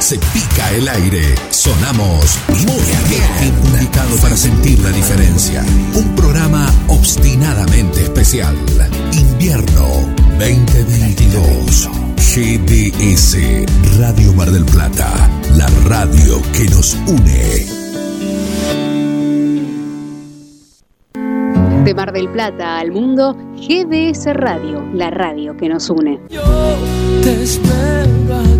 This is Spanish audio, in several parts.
se pica el aire. Sonamos muy bien. Indicado para sentir la diferencia. Un programa obstinadamente especial. Invierno 2022. GDS Radio Mar del Plata. La radio que nos une. De Mar del Plata al mundo, GDS Radio, la radio que nos une. Yo te espero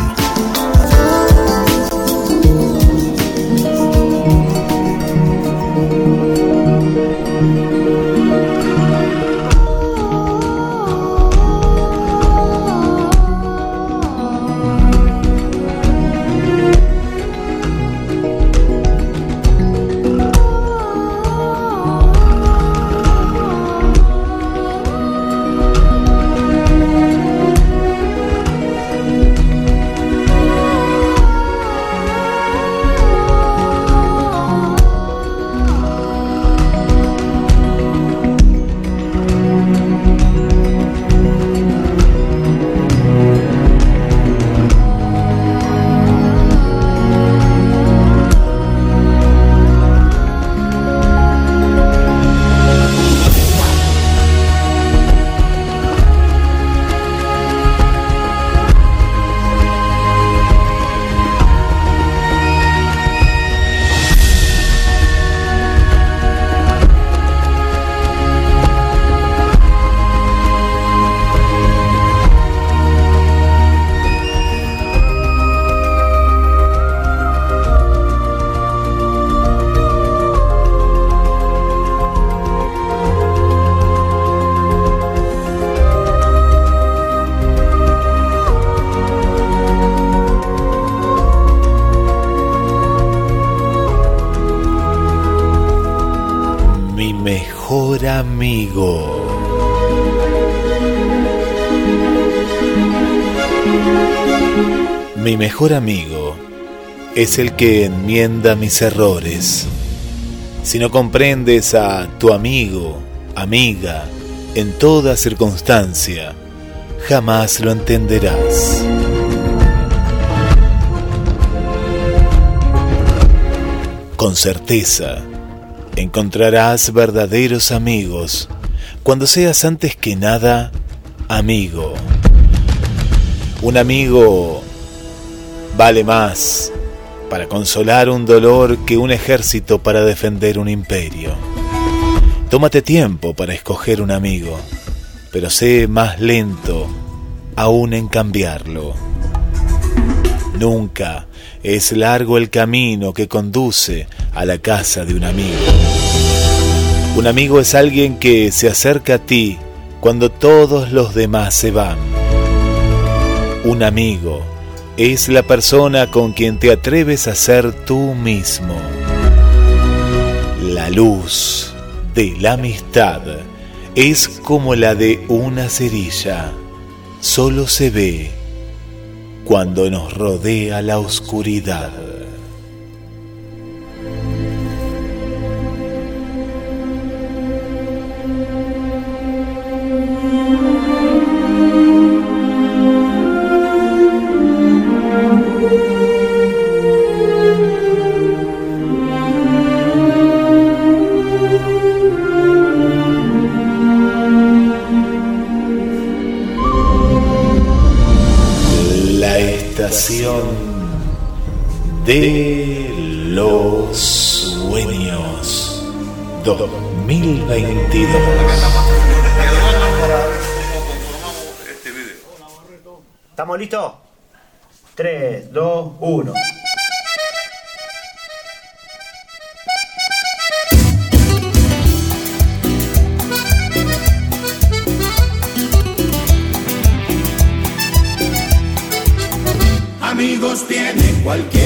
amigo. Mi mejor amigo es el que enmienda mis errores. Si no comprendes a tu amigo, amiga, en toda circunstancia, jamás lo entenderás. Con certeza, encontrarás verdaderos amigos cuando seas antes que nada amigo. Un amigo vale más para consolar un dolor que un ejército para defender un imperio. Tómate tiempo para escoger un amigo, pero sé más lento aún en cambiarlo. Nunca es largo el camino que conduce a la casa de un amigo. Un amigo es alguien que se acerca a ti cuando todos los demás se van. Un amigo es la persona con quien te atreves a ser tú mismo. La luz de la amistad es como la de una cerilla. Solo se ve cuando nos rodea la oscuridad. De los sueños 2022. ¿Estamos listos? 3, 2, 1. Amigos tiene cualquiera,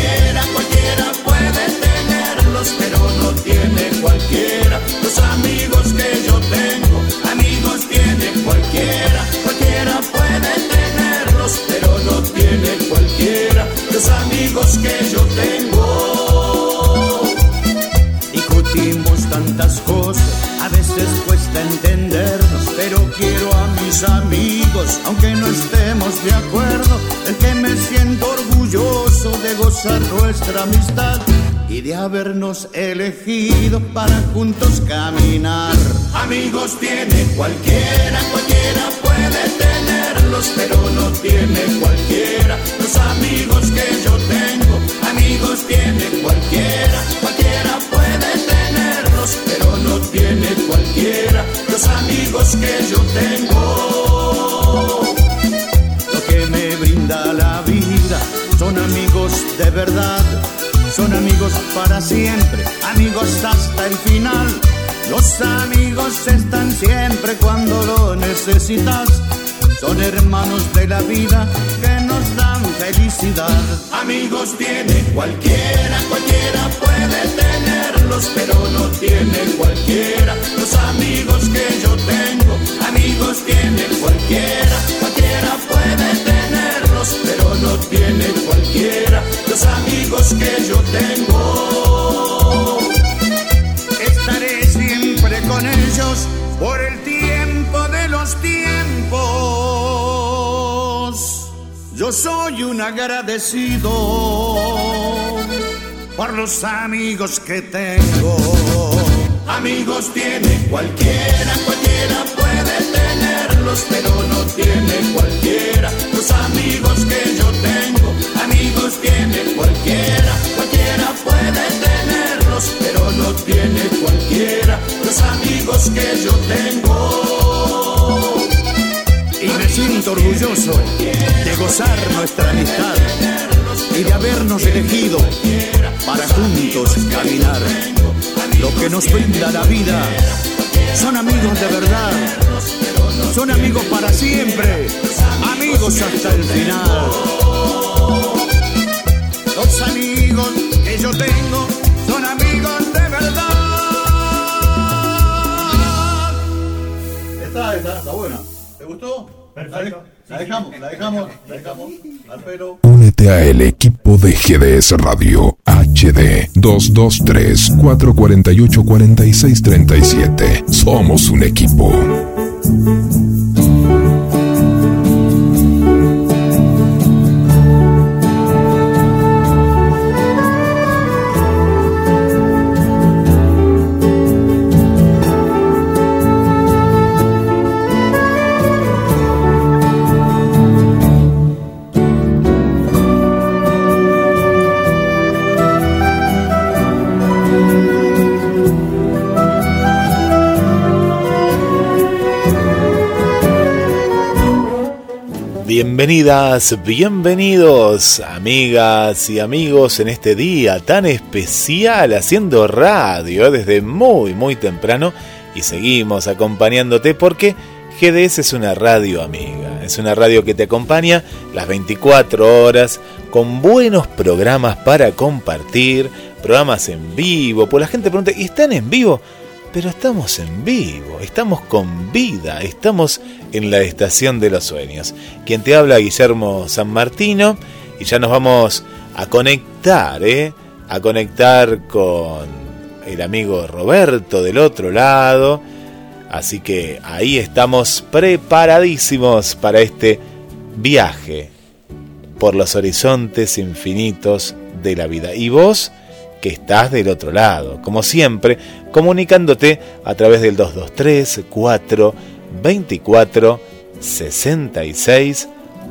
amistad y de habernos elegido para juntos caminar. Amigos tiene cualquiera, cualquiera puede tenerlos, pero no tiene cualquiera los amigos que yo tengo. Amigos tiene cualquiera, cualquiera puede tenerlos, pero no tiene cualquiera los amigos que yo tengo. Son amigos de verdad son amigos para siempre, amigos hasta el final. Los amigos están siempre cuando lo necesitas. Son hermanos de la vida que nos dan felicidad. Amigos tiene cualquiera, cualquiera puede tenerlos, pero no tiene cualquiera los amigos que yo tengo. Amigos tiene cualquiera, cualquiera puede tenerlos, pero no tiene cualquiera los amigos que yo tengo. Estaré siempre con ellos por el tiempo de los tiempos. Yo soy un agradecido por los amigos que tengo. Amigos tiene cualquiera, cualquiera tenerlos, pero no tiene cualquiera los amigos que yo tengo. Amigos tiene cualquiera, cualquiera puede tenerlos, pero no tiene cualquiera los amigos que yo tengo. Y me siento orgulloso de gozar nuestra amistad y de habernos elegido para juntos caminar. Lo que nos brinda la vida son amigos de verdad, son amigos para siempre, amigos hasta el final. Los amigos que yo tengo son amigos de verdad. Está, está, está buena. ¿Te gustó? Perfecto. La dejamos, la dejamos, la dejamos. Al pelo. Únete a el equipo de GDS Radio HD 223 448 4637. Somos un equipo. thank you Bienvenidas, bienvenidos, amigas y amigos, en este día tan especial haciendo radio desde muy, muy temprano y seguimos acompañándote porque GDS es una radio amiga, es una radio que te acompaña las 24 horas con buenos programas para compartir, programas en vivo, pues la gente pregunta, ¿y están en vivo? Pero estamos en vivo, estamos con vida, estamos en la estación de los sueños. Quien te habla, Guillermo San Martino, y ya nos vamos a conectar, ¿eh? A conectar con el amigo Roberto del otro lado. Así que ahí estamos preparadísimos para este viaje por los horizontes infinitos de la vida. Y vos, que estás del otro lado, como siempre, comunicándote a través del 223 424 66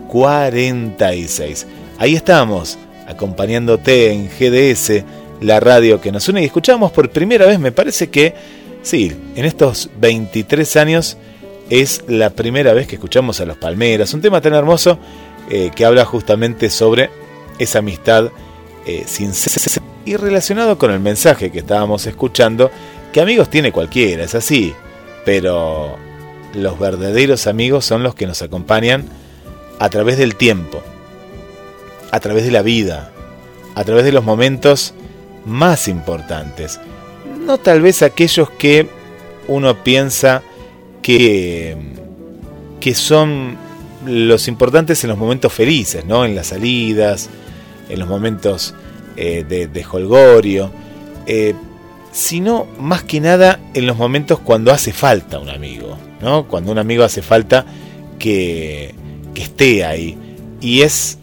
46. Ahí estamos, acompañándote en GDS, la radio que nos une. Y escuchamos por primera vez, me parece que, sí, en estos 23 años es la primera vez que escuchamos a los Palmeras, un tema tan hermoso eh, que habla justamente sobre esa amistad eh, y relacionado con el mensaje que estábamos escuchando, que amigos tiene cualquiera, es así, pero los verdaderos amigos son los que nos acompañan a través del tiempo, a través de la vida, a través de los momentos más importantes. No tal vez aquellos que uno piensa que que son los importantes en los momentos felices, ¿no? En las salidas, en los momentos eh, de, de, holgorio, eh, sino más que nada en los momentos cuando hace falta un amigo, ¿no? Cuando un amigo hace falta que, que esté ahí. Y es,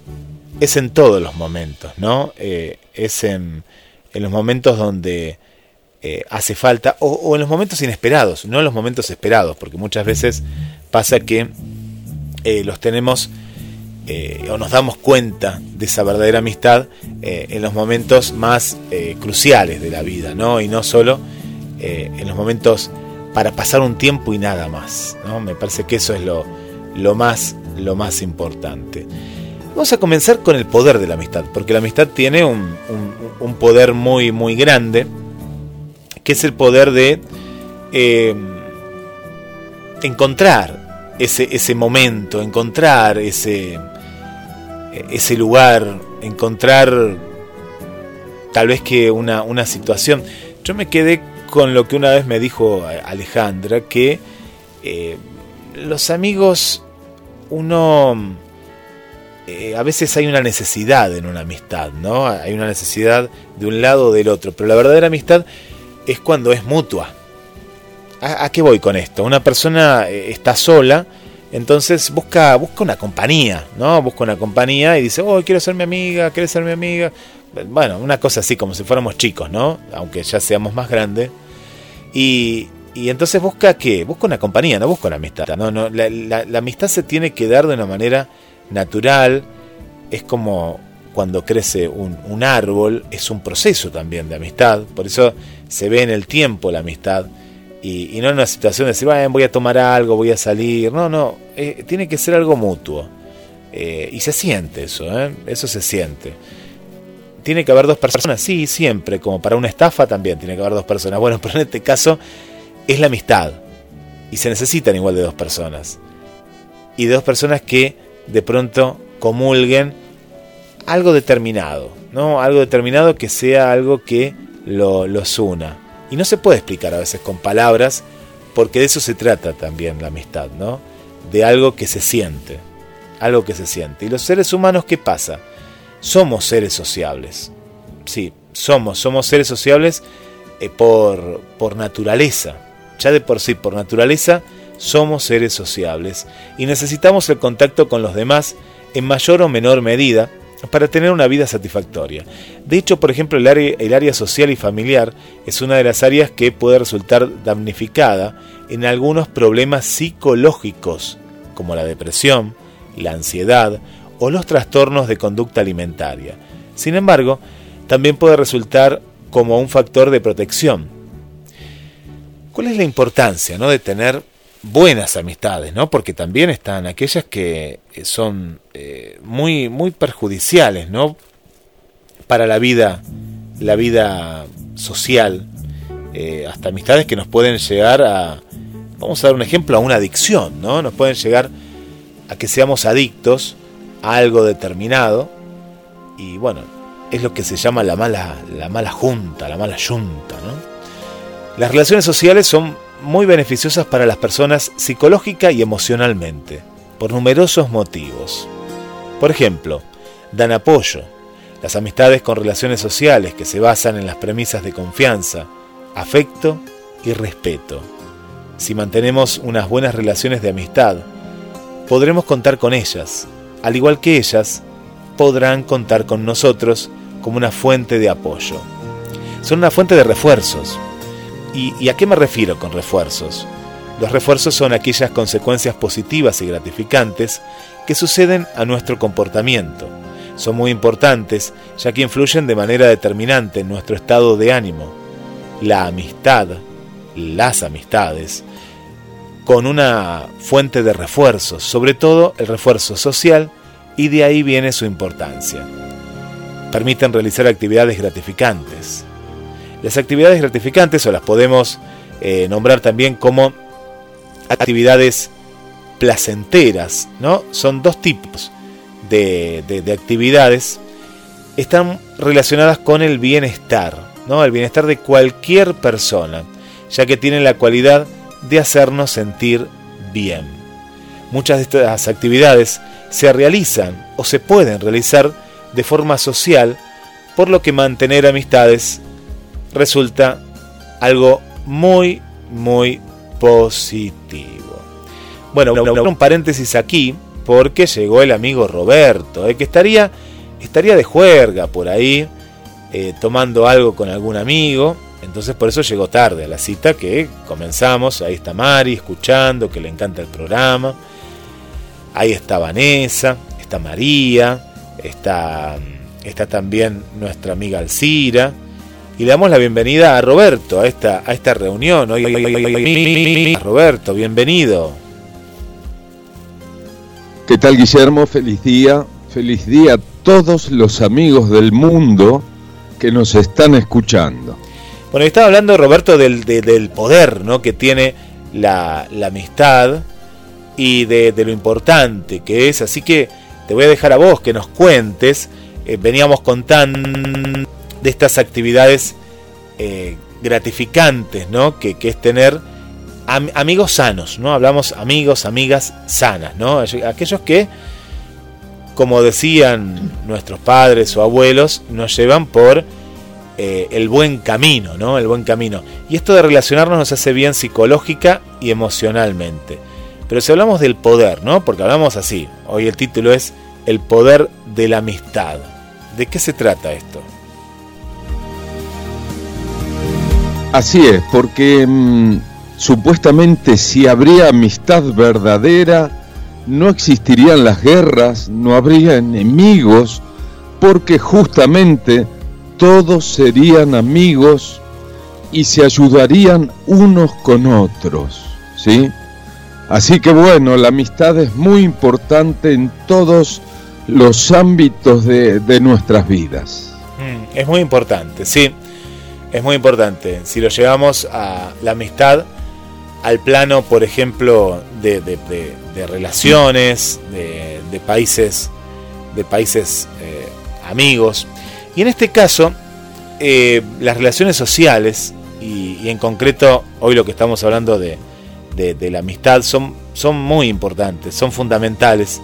es en todos los momentos, ¿no? Eh, es en, en, los momentos donde hace falta, o, en los momentos inesperados, no en los momentos esperados, porque muchas veces pasa que los tenemos eh, o nos damos cuenta de esa verdadera amistad eh, en los momentos más eh, cruciales de la vida, ¿no? Y no solo en los momentos para pasar un tiempo y nada más, ¿no? Me parece que eso es lo, más, lo más importante. Vamos a comenzar con el poder de la amistad, porque la amistad tiene un, poder muy, muy grande, que es el poder de encontrar ese momento, encontrar ese, ese lugar, encontrar tal vez que una, una situación. Yo me quedé con lo que una vez me dijo Alejandra, que eh, los amigos, uno, eh, a veces hay una necesidad en una amistad, ¿no? Hay una necesidad de un lado o del otro, pero la verdadera amistad es cuando es mutua. ¿A, qué voy con esto? Una persona eh, está sola, entonces busca, busca una compañía, ¿no? Busca una compañía y dice, oh, quiero ser mi amiga, ¿quieres ser mi amiga? Bueno, una cosa así, como si fuéramos chicos, ¿no? Aunque ya seamos más grandes. Y, y entonces busca qué? Busca una compañía, no busca una amistad. No, no, la, la, la amistad se tiene que dar de una manera natural. Es como cuando crece un, un árbol, es un proceso también de amistad. Por eso se ve en el tiempo la amistad y, y, no en una situación de decir, voy a tomar algo, voy a salir. No, no, eh, tiene que ser algo mutuo. Eh, y se siente eso, ¿eh? eso se siente. Tiene que haber dos personas, sí, siempre, como para una estafa también tiene que haber dos personas. Bueno, pero en este caso es la amistad. Y se necesitan igual de dos personas. Y de dos personas que de pronto comulguen algo determinado, ¿no? Algo determinado que sea algo que lo, los una. Y no se puede explicar a veces con palabras, porque de eso se trata también la amistad, ¿no? De algo que se siente, algo que se siente. Y los seres humanos, ¿qué pasa? Somos seres sociables. Sí, somos, somos seres sociables eh, por, por naturaleza. Ya de por sí, por naturaleza, somos seres sociables. Y necesitamos el contacto con los demás en mayor o menor medida para tener una vida satisfactoria. De hecho, por ejemplo, el área, social y familiar es una de las áreas que puede resultar damnificada en algunos problemas psicológicos, como la depresión, la ansiedad o los trastornos de conducta alimentaria. Sin embargo, también puede resultar como un factor de protección. ¿Cuál es la importancia ¿no? de tener buenas amistades, ¿no? Porque también están aquellas que son eh, muy, muy perjudiciales, ¿no? Para la vida, la vida social, eh, hasta amistades que nos pueden llegar a, vamos a dar un ejemplo, a una adicción, ¿no? Nos pueden llegar a que seamos adictos a algo determinado y bueno, es lo que se llama la mala, la mala junta, la mala yunta, ¿no? Las relaciones sociales son muy beneficiosas para las personas psicológica y emocionalmente, por numerosos motivos. Por ejemplo, dan apoyo. Las amistades con relaciones sociales que se basan en las premisas de confianza, afecto y respeto. Si mantenemos unas buenas relaciones de amistad, podremos contar con ellas, al igual que ellas podrán contar con nosotros como una fuente de apoyo. Son una fuente de refuerzos, ¿Y, ¿Y, a qué me refiero con refuerzos? Los refuerzos son aquellas consecuencias positivas y gratificantes que suceden a nuestro comportamiento. Son muy importantes ya que influyen de manera determinante en nuestro estado de ánimo. La amistad, las amistades, con una fuente de refuerzos, sobre todo el refuerzo social, y de ahí viene su importancia. Permiten realizar actividades gratificantes, las actividades gratificantes, o las podemos eh, nombrar también como actividades placenteras, ¿no? Son dos tipos de, de, de actividades. Están relacionadas con el bienestar, ¿no? El bienestar de cualquier persona, ya que tienen la cualidad de hacernos sentir bien. muchas de estas actividades se realizan o se pueden realizar de forma social, por lo que mantener amistades resulta algo muy, muy positivo. Bueno, un paréntesis aquí, porque llegó el amigo Roberto, eh, que estaría, estaría de juerga por ahí, eh, tomando algo con algún amigo. Entonces por eso llegó tarde a la cita que comenzamos. Ahí está Mari escuchando, que le encanta el programa. Ahí está Vanessa, está María, está, está también nuestra amiga Alcira. Y le damos la bienvenida a Roberto a esta, a esta reunión. Roberto, bienvenido. ¿Qué tal Guillermo? Feliz día. Feliz día a todos los amigos del mundo que nos están escuchando. Bueno, estaba hablando Roberto del, del poder ¿no? que tiene la, amistad y de, lo importante que es. Así que te voy a dejar a vos que nos cuentes. Eh, veníamos contando de estas actividades eh, gratificantes, ¿no? Que, es tener amigos sanos, ¿no? Hablamos amigos, amigas sanas, ¿no? Aquellos que, como decían nuestros padres o abuelos, nos llevan por eh, el buen camino, ¿no? El buen camino. Y esto de relacionarnos nos hace bien psicológica y emocionalmente. Pero si hablamos del poder, ¿no? Porque hablamos así. Hoy el título es El poder de la amistad. ¿De qué se trata esto? Así es, porque mm, supuestamente si habría amistad verdadera, no existirían las guerras, no habría enemigos, porque justamente todos serían amigos y se ayudarían unos con otros, ¿sí? Así que bueno, la amistad es muy importante en todos los ámbitos de, nuestras vidas. Mm, es muy importante, sí, es muy importante. Si lo llevamos a la amistad al plano, por ejemplo, de, relaciones, de, países, de países eh, amigos, y en este caso, eh, las relaciones sociales, y, en concreto hoy lo que estamos hablando de, la amistad, son, muy importantes, son fundamentales.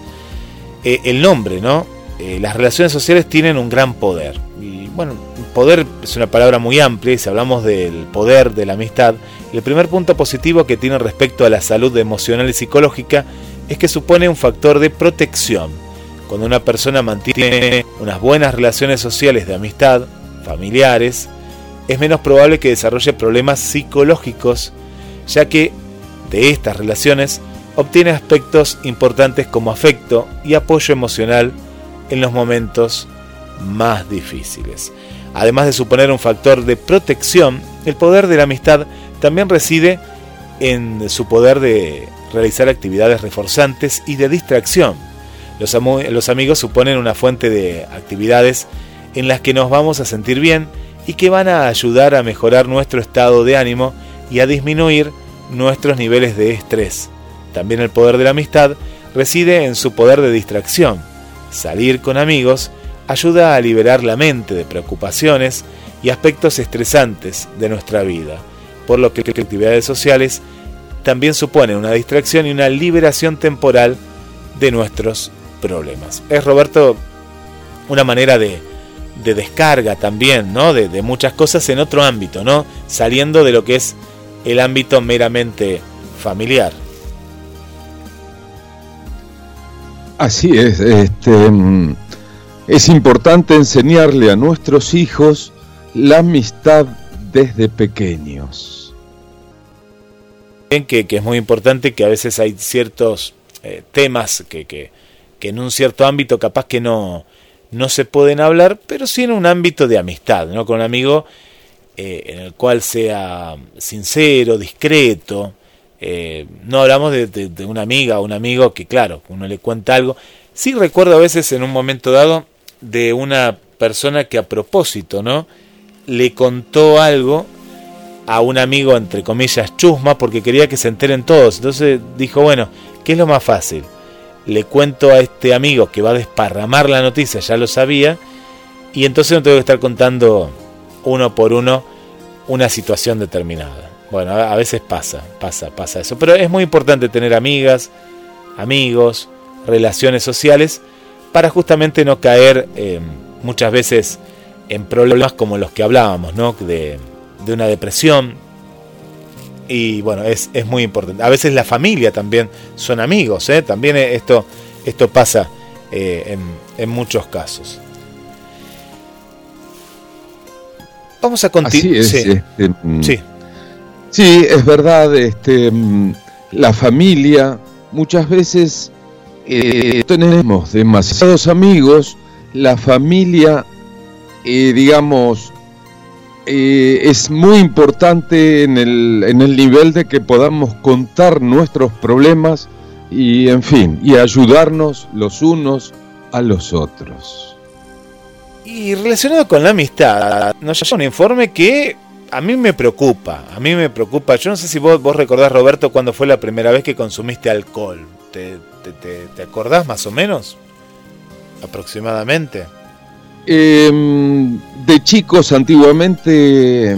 Eh, el nombre, ¿no? Las relaciones sociales tienen un gran poder. Y bueno, poder es una palabra muy amplia y si hablamos del poder de la amistad, el primer punto positivo que tiene respecto a la salud emocional y psicológica es que supone un factor de protección cuando una persona mantiene unas buenas relaciones sociales de amistad, familiares, es menos probable que desarrolle problemas psicológicos, ya que de estas relaciones obtiene aspectos importantes como afecto y apoyo emocional en los momentos más difíciles. Además de suponer un factor de protección, el poder de la amistad también reside en su poder de realizar actividades reforzantes y de distracción los, amigos suponen una fuente de actividades en las que nos vamos a sentir bien y que van a ayudar a mejorar nuestro estado de ánimo y a disminuir nuestros niveles de estrés. También el poder de la amistad reside en su poder de distracción. Salir con amigos ayuda a liberar la mente de preocupaciones y aspectos estresantes de nuestra vida, por lo que las actividades sociales también suponen una distracción y una liberación temporal de nuestros problemas. Es Roberto una manera de, de descarga también, ¿no? De, de, muchas cosas en otro ámbito, ¿no? Saliendo de lo que es el ámbito meramente familiar. Así es, este, mm, es importante enseñarle a nuestros hijos la amistad desde pequeños. Que, que es muy importante que a veces hay ciertos eh, temas que, que, que en un cierto ámbito capaz que no, no se pueden hablar, pero sí en un ámbito de amistad, ¿no? Con un amigo eh, en el cual sea sincero, discreto. Eh, no hablamos de, una amiga o un amigo que, claro, uno le cuenta algo. Sí recuerdo a veces en un momento dado de una persona que a propósito, ¿no? Le contó algo a un amigo, entre comillas, chusma, porque quería que se enteren todos. Entonces dijo, bueno, ¿qué es lo más fácil? le cuento a este amigo que va a desparramar la noticia, ya lo sabía, y entonces no tengo que estar contando uno por uno una situación determinada. Bueno, a veces pasa, pasa, pasa eso. Pero es muy importante tener amigas, amigos, relaciones sociales, para justamente no caer eh, muchas veces en problemas como los que hablábamos, ¿no? de, de una depresión. Y bueno, es, es, muy importante. A veces la familia también son amigos, ¿eh? también esto, esto pasa eh, en, en, muchos casos. Vamos a continuar. Sí. Este, mm, sí. sí. es verdad. Este, mm, la familia, muchas veces eh, tenemos demasiados amigos, la familia, eh, digamos, eh, es muy importante en el, en el nivel de que podamos contar nuestros problemas y, en fin, y ayudarnos los unos a los otros. Y relacionado con la amistad, nos llega un informe que a mí me preocupa, a mí me preocupa. Yo no sé si vos, vos recordás, Roberto, cuando fue la primera vez que consumiste alcohol. ¿Te, te, acordás más o menos? Aproximadamente. Em, de chicos, antiguamente,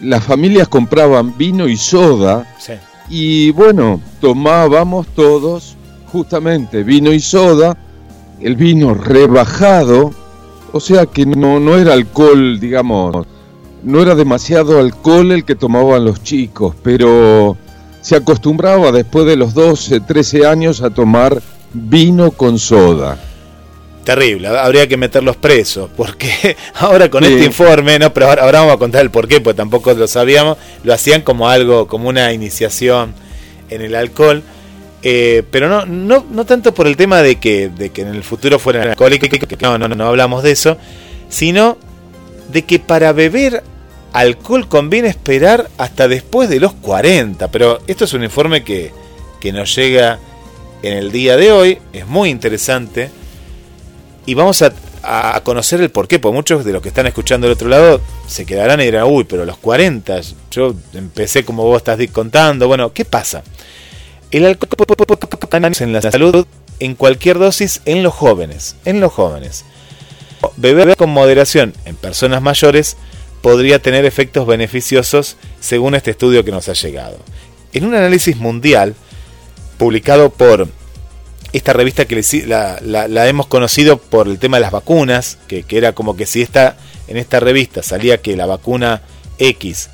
las familias compraban vino y soda. Y bueno, tomábamos todos justamente vino y soda, el vino rebajado, o sea que no, no era alcohol, digamos, no era demasiado alcohol el que tomaban los chicos, pero se acostumbraba después de los 12, 13 años a tomar vino con soda. Terrible, habría que meterlos presos, porque ahora con este informe, no, pero ahora, vamos a contar el porqué, pues tampoco lo sabíamos, lo hacían como algo, como una iniciación en el alcohol, eh, pero no, no, no tanto por el tema de que, de que en el futuro fueran alcohólicos, no, no, no hablamos de eso, sino de que para beber alcohol conviene esperar hasta después de los 40. Pero esto es un informe que, que nos llega en el día de hoy, es muy interesante. Y vamos a, a, conocer el porqué, porque muchos de los que están escuchando del otro lado se quedarán y dirán, uy, pero los 40, yo empecé como vos estás contando, bueno, ¿qué pasa? El alcohol en la salud en cualquier dosis en los jóvenes, en los jóvenes. Beber con moderación en personas mayores podría tener efectos beneficiosos según este estudio que nos ha llegado. En un análisis mundial publicado por esta revista que la, hemos conocido por el tema de las vacunas, que, era como que si esta, en esta revista salía que la vacuna X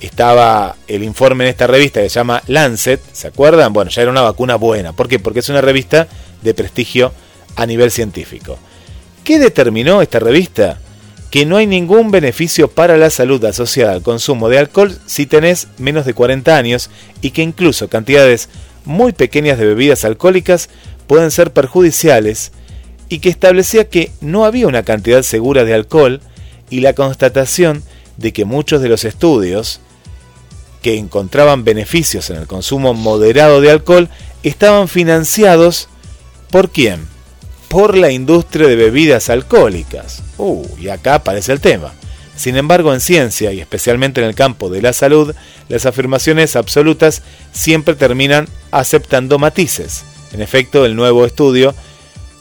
estaba el informe en esta revista que se llama Lancet, ¿se acuerdan? Bueno, ya era una vacuna buena. ¿Por qué? Porque es una revista de prestigio a nivel científico. ¿Qué determinó esta revista? Que no hay ningún beneficio para la salud asociada al consumo de alcohol si tenés menos de 40 años y que incluso cantidades muy pequeñas de bebidas alcohólicas pueden ser perjudiciales y que establecía que no había una cantidad segura de alcohol y la constatación de que muchos de los estudios que encontraban beneficios en el consumo moderado de alcohol estaban financiados por quién? Por la industria de bebidas alcohólicas. Uh, y acá aparece el tema. Sin embargo, en ciencia y especialmente en el campo de la salud, las afirmaciones absolutas siempre terminan aceptando matices. En efecto, el nuevo estudio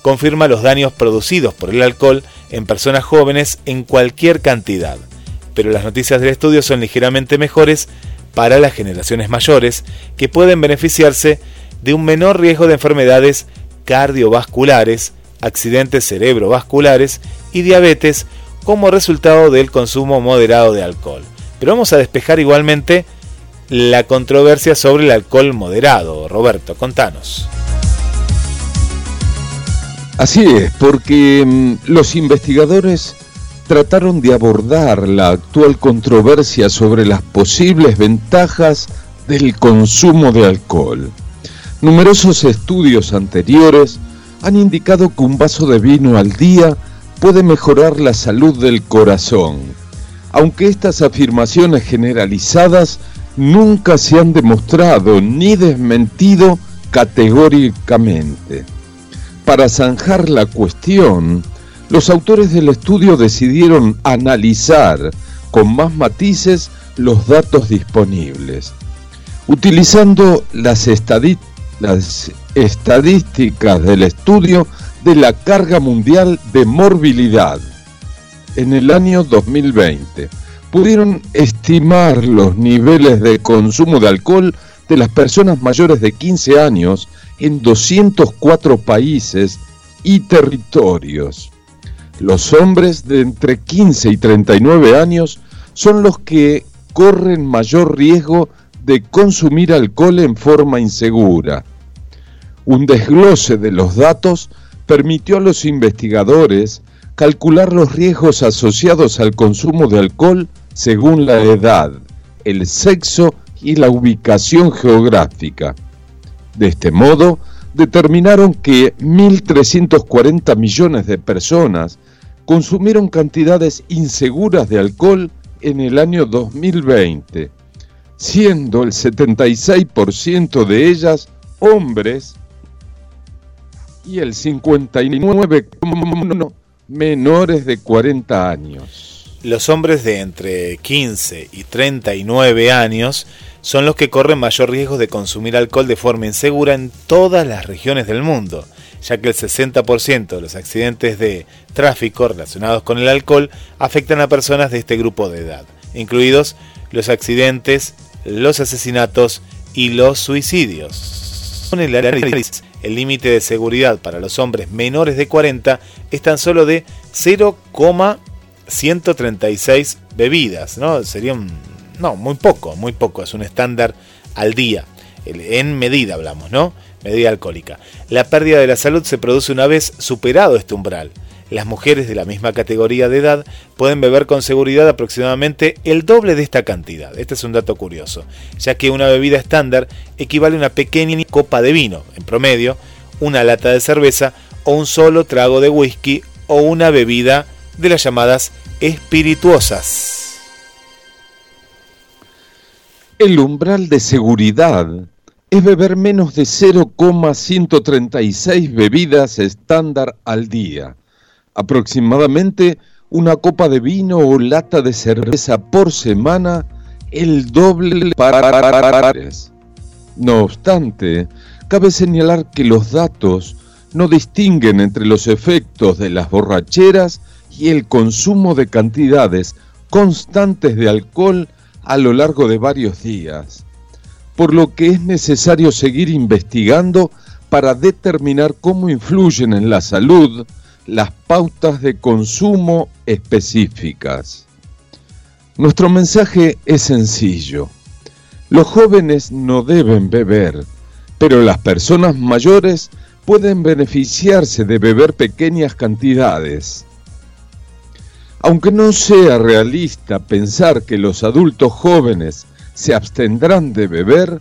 confirma los daños producidos por el alcohol en personas jóvenes en cualquier cantidad. Pero las noticias del estudio son ligeramente mejores para las generaciones mayores que pueden beneficiarse de un menor riesgo de enfermedades cardiovasculares accidentes cerebrovasculares y diabetes como resultado del consumo moderado de alcohol. Pero vamos a despejar igualmente la controversia sobre el alcohol moderado. Roberto, contanos. Así es, porque mm, los investigadores trataron de abordar la actual controversia sobre las posibles ventajas del consumo de alcohol. Numerosos estudios anteriores han indicado que un vaso de vino al día puede mejorar la salud del corazón, aunque estas afirmaciones generalizadas nunca se han demostrado ni desmentido categóricamente. Para zanjar la cuestión, los autores del estudio decidieron analizar con más matices los datos disponibles. Utilizando las, las estadísticas del estudio de la carga mundial de morbilidad en el año 2020. Pudieron estimar los niveles de consumo de alcohol de las personas mayores de 15 años en 204 países y territorios. Los hombres de entre 15 y 39 años son los que corren mayor riesgo de consumir alcohol en forma insegura. Un desglose de los datos permitió a los investigadores calcular los riesgos asociados al consumo de alcohol según la edad, el sexo y la ubicación geográfica. De este modo, determinaron que 1.340 millones de personas consumieron cantidades inseguras de alcohol en el año 2020, siendo el 76% de ellas hombres y el 59% menores de 40 años. Los hombres de entre 15 y 39 años son los que corren mayor riesgo de consumir alcohol de forma insegura en todas las regiones del mundo, ya que el 60% de los accidentes de tráfico relacionados con el alcohol afectan a personas de este grupo de edad, incluidos los accidentes, los asesinatos y los suicidios. El límite de seguridad para los hombres menores de 40 es tan solo de 0,5 136 bebidas, ¿no? Sería un... No, muy poco, muy poco, es un estándar al día. En medida hablamos, ¿no? Medida alcohólica. La pérdida de la salud se produce una vez superado este umbral. Las mujeres de la misma categoría de edad pueden beber con seguridad aproximadamente el doble de esta cantidad. Este es un dato curioso, ya que una bebida estándar equivale a una pequeña copa de vino, en promedio, una lata de cerveza o un solo trago de whisky o una bebida de las llamadas espirituosas. El umbral de seguridad es beber menos de 0,136 bebidas estándar al día, aproximadamente una copa de vino o lata de cerveza por semana, el doble para No obstante, cabe señalar que los datos no distinguen entre los efectos de las borracheras y el consumo de cantidades constantes de alcohol a lo largo de varios días, por lo que es necesario seguir investigando para determinar cómo influyen en la salud las pautas de consumo específicas. Nuestro mensaje es sencillo. Los jóvenes no deben beber, pero las personas mayores pueden beneficiarse de beber pequeñas cantidades. Aunque no sea realista pensar que los adultos jóvenes se abstendrán de beber,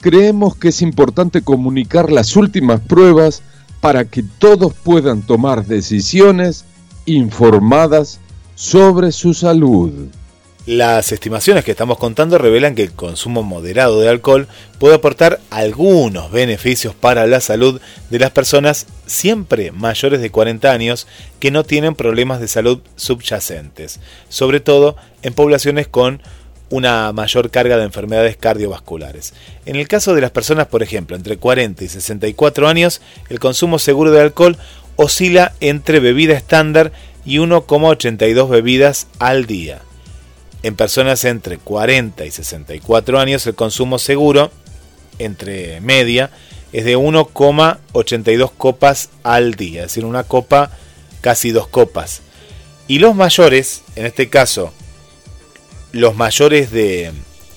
creemos que es importante comunicar las últimas pruebas para que todos puedan tomar decisiones informadas sobre su salud. Las estimaciones que estamos contando revelan que el consumo moderado de alcohol puede aportar algunos beneficios para la salud de las personas siempre mayores de 40 años que no tienen problemas de salud subyacentes, sobre todo en poblaciones con una mayor carga de enfermedades cardiovasculares. En el caso de las personas, por ejemplo, entre 40 y 64 años, el consumo seguro de alcohol oscila entre bebida estándar y 1,82 bebidas al día. En personas entre 40 y 64 años el consumo seguro, entre media, es de 1,82 copas al día, es decir, una copa, casi dos copas. Y los mayores, en este caso, los mayores de,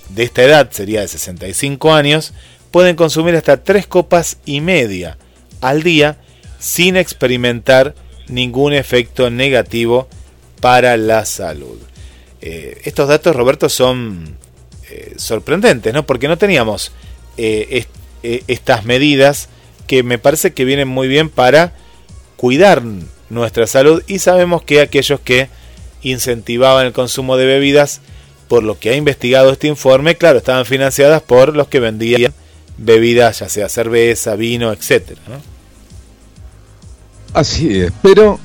de esta edad, sería de 65 años, pueden consumir hasta tres copas y media al día sin experimentar ningún efecto negativo para la salud. Eh, estos datos, Roberto, son eh, sorprendentes, ¿no? Porque no teníamos eh, estas medidas que me parece que vienen muy bien para cuidar nuestra salud y sabemos que aquellos que incentivaban el consumo de bebidas, por lo que ha investigado este informe, claro, estaban financiadas por los que vendían bebidas, ya sea cerveza, vino, etcétera. Así es, pero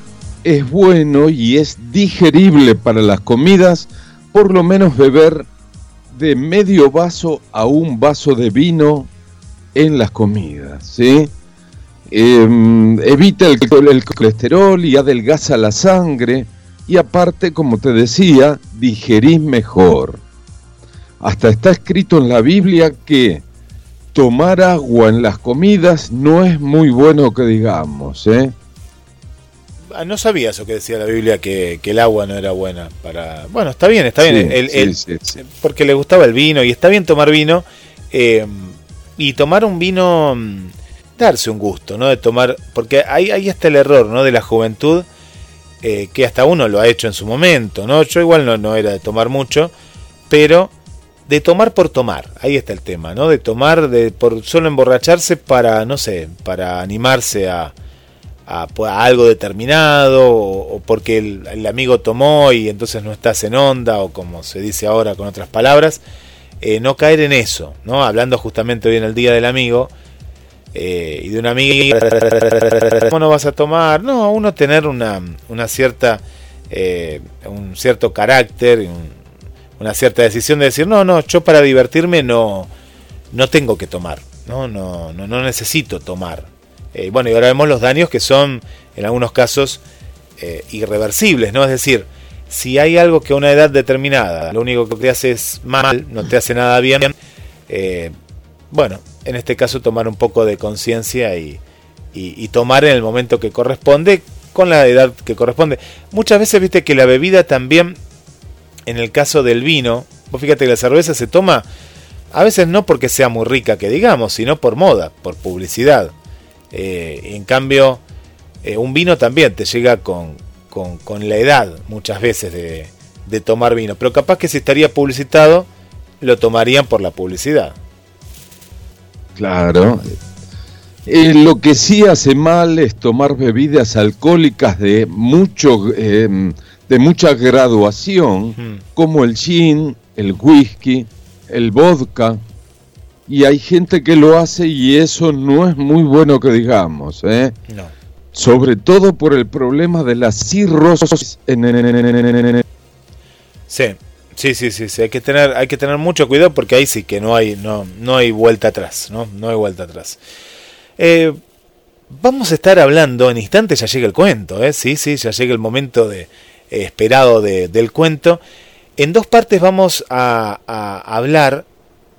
es bueno y es digerible para las comidas, por lo menos beber de medio vaso a un vaso de vino en las comidas, ¿sí? Em, evita el, el, colesterol y adelgaza la sangre y aparte, como te decía, digerís mejor. Hasta está escrito en la Biblia que tomar agua en las comidas no es muy bueno que digamos, ¿eh? Ah, no sabía eso que decía la Biblia, que, el agua no era buena para... Bueno, está bien, está bien, porque le gustaba el vino y está bien tomar vino eh, y tomar un vino, mm, darse un gusto, ¿no? De tomar, porque ahí, ahí está el error, ¿no? De la juventud, eh, que hasta uno lo ha hecho en su momento, ¿no? Yo igual no, era de tomar mucho, pero de tomar por tomar, ahí está el tema, ¿no? De tomar de por solo emborracharse para, no sé, para animarse a pues, a, algo determinado o, porque el, amigo tomó y entonces no estás en onda o como se dice ahora con otras palabras, eh, no caer en eso, ¿no? Hablando justamente hoy en el Día del Amigo eh, y de una amiga, ¿cómo no vas a tomar? No, uno tener una, una cierta, eh, un cierto carácter, una cierta decisión de decir, no, no, yo para divertirme no, no tengo que tomar, no, no, no, no necesito tomar eh, bueno, y ahora vemos los daños que son, en algunos casos, eh, irreversibles, ¿no? Es decir, si hay algo que a una edad determinada lo único que te hace es mal, no te hace nada bien, eh, bueno, en este caso tomar un poco de conciencia y, tomar en el momento que corresponde, con la edad que corresponde. Muchas veces viste que la bebida también, en el caso del vino, vos fíjate que la cerveza se toma a veces no porque sea muy rica que digamos, sino por moda, por publicidad. Eh, en cambio, eh, un vino también te llega con, con, la edad muchas veces de, tomar vino, pero capaz que si estaría publicitado, lo tomarían por la publicidad. Claro. Eh, lo que sí hace mal es tomar bebidas alcohólicas de mucho de mucha graduación, como el gin, el whisky, el vodka, y hay gente que lo hace y eso no es muy bueno que digamos, ¿eh? No. Sobre todo por el problema de la cirrosis. Sí, sí, sí, sí, sí, Hay que tener, hay que tener mucho cuidado porque ahí sí que no hay, no, no hay vuelta atrás, ¿no? No hay vuelta atrás. Eh, vamos a estar hablando en instantes, ya llega el cuento, ¿eh? Sí, sí, ya llega el momento de, esperado del cuento. En dos partes vamos a, a hablar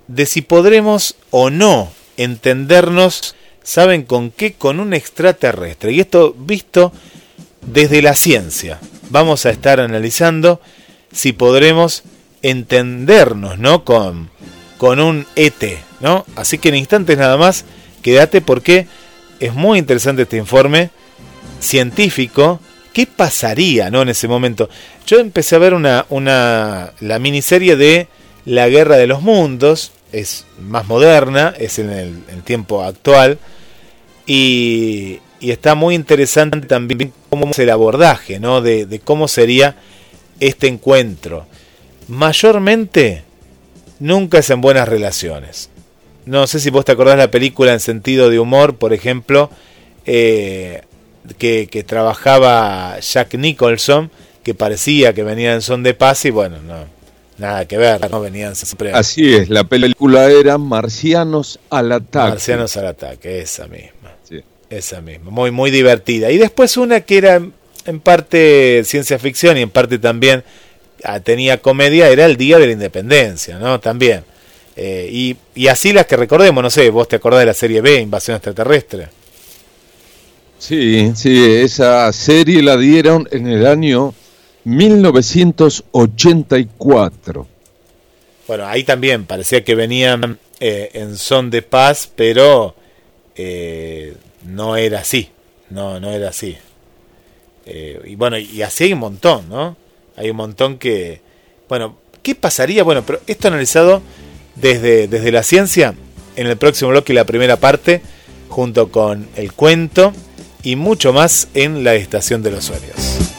de si podremos o no entendernos, ¿saben con qué? Con un extraterrestre. Y esto visto desde la ciencia. Vamos a estar analizando si podremos entendernos, ¿no? Con, con un ET, ¿no? Así que en instantes nada más, quédate porque es muy interesante este informe científico. ¿Qué pasaría, ¿no? En ese momento. Yo empecé a ver una, una, la miniserie de La Guerra de los Mundos, es más moderna, es en el, tiempo actual y, está muy interesante también cómo es el abordaje, ¿no? De, cómo sería este encuentro. Mayormente nunca es en buenas relaciones. No sé si vos te acordás la película en sentido de humor, por ejemplo, eh, que, que, trabajaba Jack Nicholson, que parecía que venía en son de paz y bueno, no, Nada que ver, no venían siempre. Así es, la película era Marcianos al ataque. Marcianos al ataque, esa misma. Sí. Esa misma, muy muy divertida. Y después una que era en parte ciencia ficción y en parte también ah, tenía comedia, era el Día de la Independencia, ¿no? También. Eh, y, y así las que recordemos, no sé, vos te acordás de la serie B, Invasión Extraterrestre. Sí, sí, esa serie la dieron en el año 1984. Bueno, ahí también parecía que venían eh, en son de paz, pero eh, no era así. No, no era así. Eh, y bueno, y así hay un montón, ¿no? Hay un montón que. Bueno, ¿qué pasaría? Bueno, pero esto analizado desde, desde la ciencia en el próximo bloque, la primera parte, junto con el cuento y mucho más en la estación de los sueños.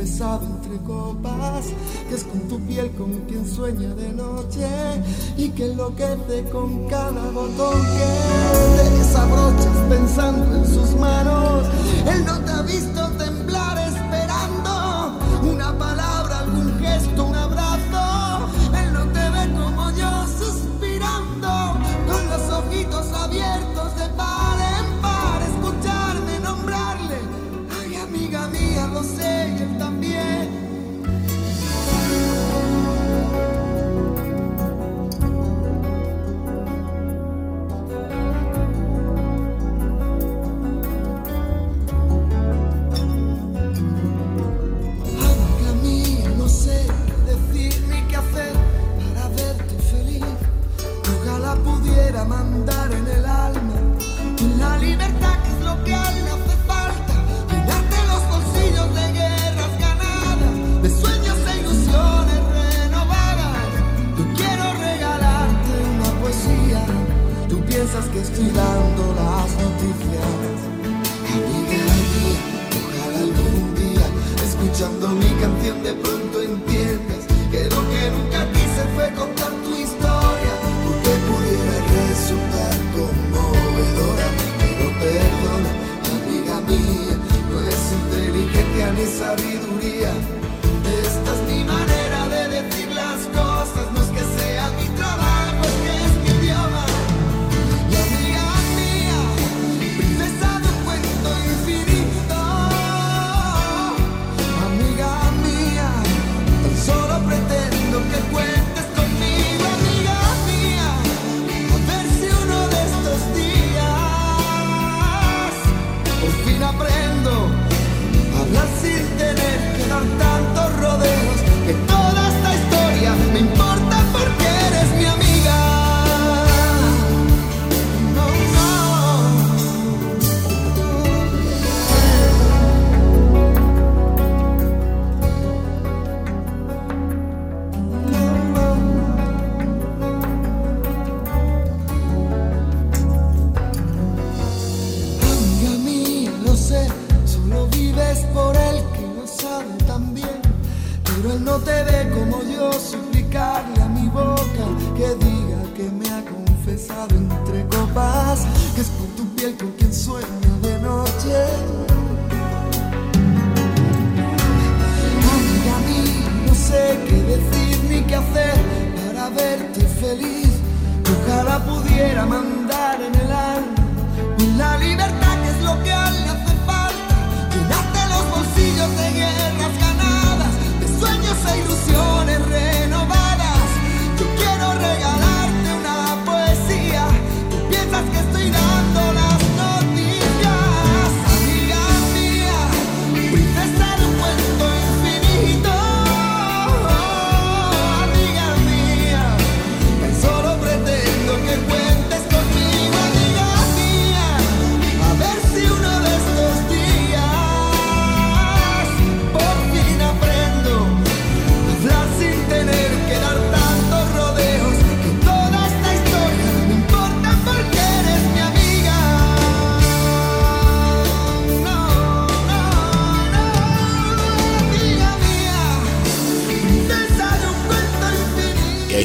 besado entre copas, que es con tu piel con quien sueña de noche y que enloquece con cada botón que te desabrochas pensando en sus manos. Él no te ha visto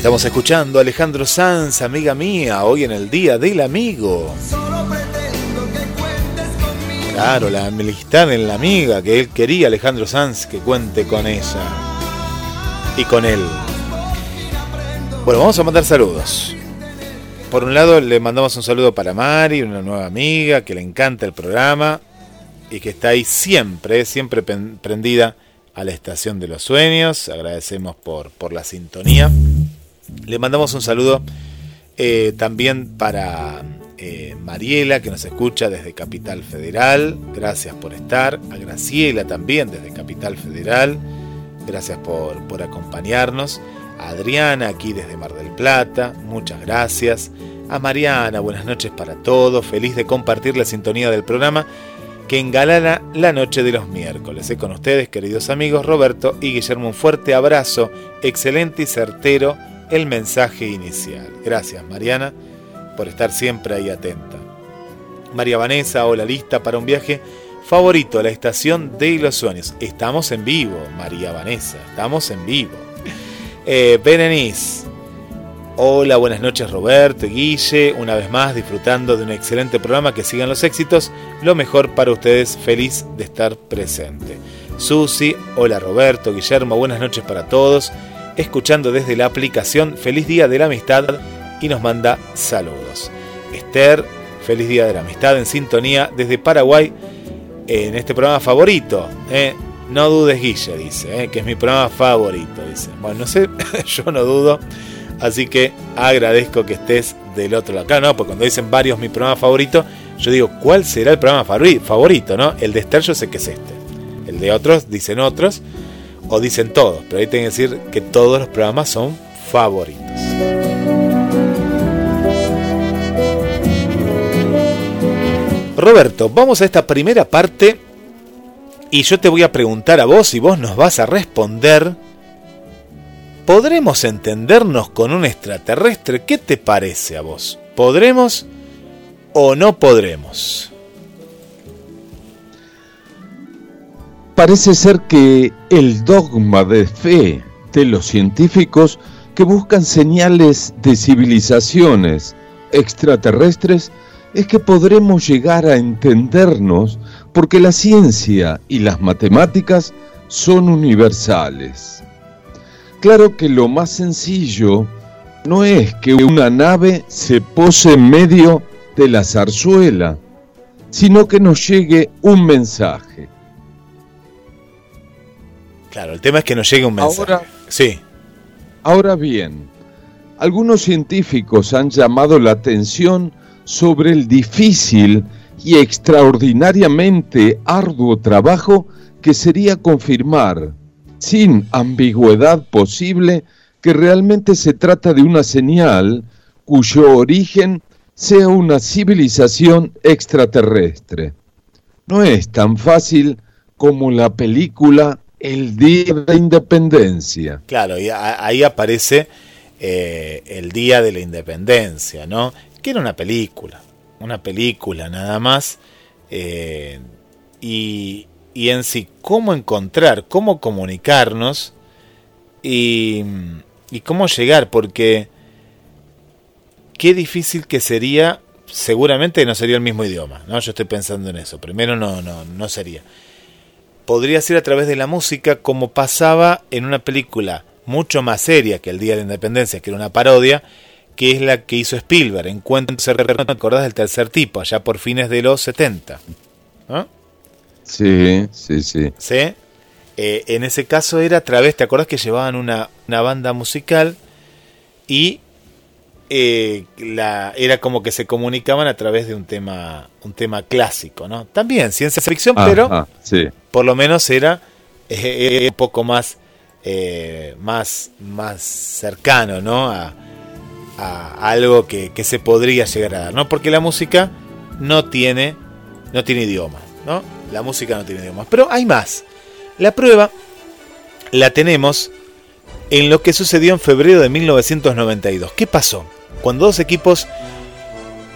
Estamos escuchando a Alejandro Sanz, amiga mía, hoy en el Día del Amigo. Claro, la amistad en la amiga, que él quería Alejandro Sanz que cuente con ella y con él. Bueno, vamos a mandar saludos. Por un lado, le mandamos un saludo para Mari, una nueva amiga que le encanta el programa y que está ahí siempre, siempre prendida a la estación de los sueños. Agradecemos por, por la sintonía. Le mandamos un saludo eh, también para eh, Mariela, que nos escucha desde Capital Federal. Gracias por estar. A Graciela también desde Capital Federal. Gracias por, por acompañarnos. A Adriana, aquí desde Mar del Plata. Muchas gracias. A Mariana, buenas noches para todos. Feliz de compartir la sintonía del programa que engalana la noche de los miércoles. ¿eh? Con ustedes, queridos amigos, Roberto y Guillermo, un fuerte abrazo, excelente y certero el mensaje inicial. Gracias Mariana por estar siempre ahí atenta. María Vanessa, hola lista para un viaje favorito la estación de los sueños. Estamos en vivo, María Vanessa, estamos en vivo. Eh, Berenice, hola, buenas noches Roberto, Guille, una vez más disfrutando de un excelente programa, que sigan los éxitos, lo mejor para ustedes, feliz de estar presente. Susi, hola Roberto, Guillermo, buenas noches para todos escuchando desde la aplicación, feliz día de la amistad y nos manda saludos. Esther, feliz día de la amistad en sintonía desde Paraguay en este programa favorito. ¿eh? No dudes, Guille, dice, ¿eh? que es mi programa favorito. Dice. Bueno, no sé, yo no dudo. Así que agradezco que estés del otro lado. Claro, no, porque cuando dicen varios mi programa favorito, yo digo, ¿cuál será el programa favorito? ¿no? El de Esther yo sé que es este. El de otros dicen otros o dicen todos. Pero ahí tengo que decir que todos los programas son favoritos. Roberto, vamos a esta primera parte y yo te voy a preguntar a vos y vos nos vas a responder. ¿Podremos entendernos con un extraterrestre? ¿Qué te parece a vos? ¿Podremos o no podremos? Parece ser que el dogma de fe de los científicos que buscan señales de civilizaciones extraterrestres es que podremos llegar a entendernos porque la ciencia y las matemáticas son universales. Claro que lo más sencillo no es que una nave se pose en medio de la zarzuela, sino que nos llegue un mensaje. Claro, el tema es que nos llegue un mensaje. Ahora, sí. Ahora bien, algunos científicos han llamado la atención sobre el difícil y extraordinariamente arduo trabajo que sería confirmar, sin ambigüedad posible, que realmente se trata de una señal cuyo origen sea una civilización extraterrestre. No es tan fácil como la película El Día de la Independencia. Claro, y ahí aparece eh, el Día de la Independencia, ¿no? que era una película, una película nada más, eh, y, y, en sí cómo encontrar, cómo comunicarnos y, y cómo llegar, porque qué difícil que sería, seguramente no sería el mismo idioma, ¿no? Yo estoy pensando en eso, primero no, no, no sería. Podría ser a través de la música como pasaba en una película mucho más seria que el Día de la Independencia, que era una parodia, que es la que hizo Spielberg, Encuentros ¿te del tercer tipo, allá por fines de los 70. Sí, sí, sí. ¿Sí? Eh, en ese caso era a través, ¿te acordás que llevaban una, banda musical y eh, la, era como que se comunicaban a través de un tema, un tema clásico, ¿no? También ciencia ficción, pero por lo menos era eh, un poco más, más, más cercano, ¿no? A, a, algo que, se podría llegar a dar, ¿no? Porque la música no tiene, no tiene idioma, ¿no? La música no tiene idioma. Pero hay más. La prueba la tenemos en lo que sucedió en febrero de 1992. ¿Qué pasó? Cuando dos equipos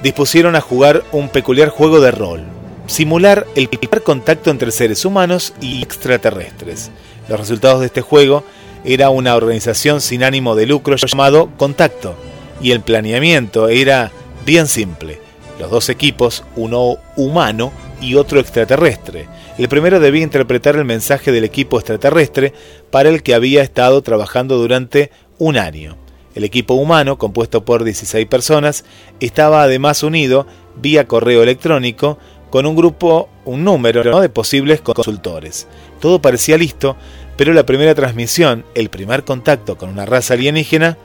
dispusieron a jugar un peculiar juego de rol, simular el primer contacto entre seres humanos y extraterrestres. Los resultados de este juego era una organización sin ánimo de lucro llamado Contacto, y el planeamiento era bien simple. Los dos equipos, uno humano y otro extraterrestre. El primero debía interpretar el mensaje del equipo extraterrestre para el que había estado trabajando durante un año. El equipo humano, compuesto por 16 personas, estaba además unido vía correo electrónico con un grupo, un número de posibles consultores. Todo parecía listo, pero la primera transmisión, el primer contacto con una raza alienígena,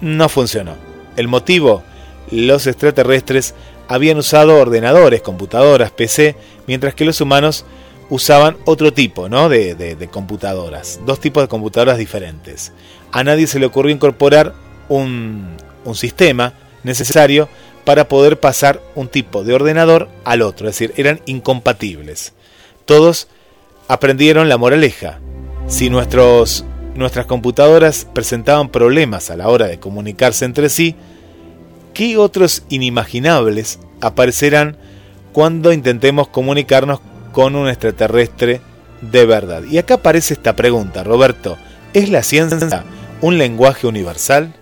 no funcionó. El motivo, los extraterrestres habían usado ordenadores, computadoras, PC, mientras que los humanos usaban otro tipo de, computadoras, dos tipos de computadoras diferentes. A nadie se le ocurrió incorporar un, sistema necesario para poder pasar un tipo de ordenador al otro, es decir, eran incompatibles. Todos aprendieron la moraleja. Si nuestros nuestras computadoras presentaban problemas a la hora de comunicarse entre sí, ¿qué otros inimaginables aparecerán cuando intentemos comunicarnos con un extraterrestre de verdad. Y acá aparece esta pregunta, Roberto, ¿es la ciencia un lenguaje universal?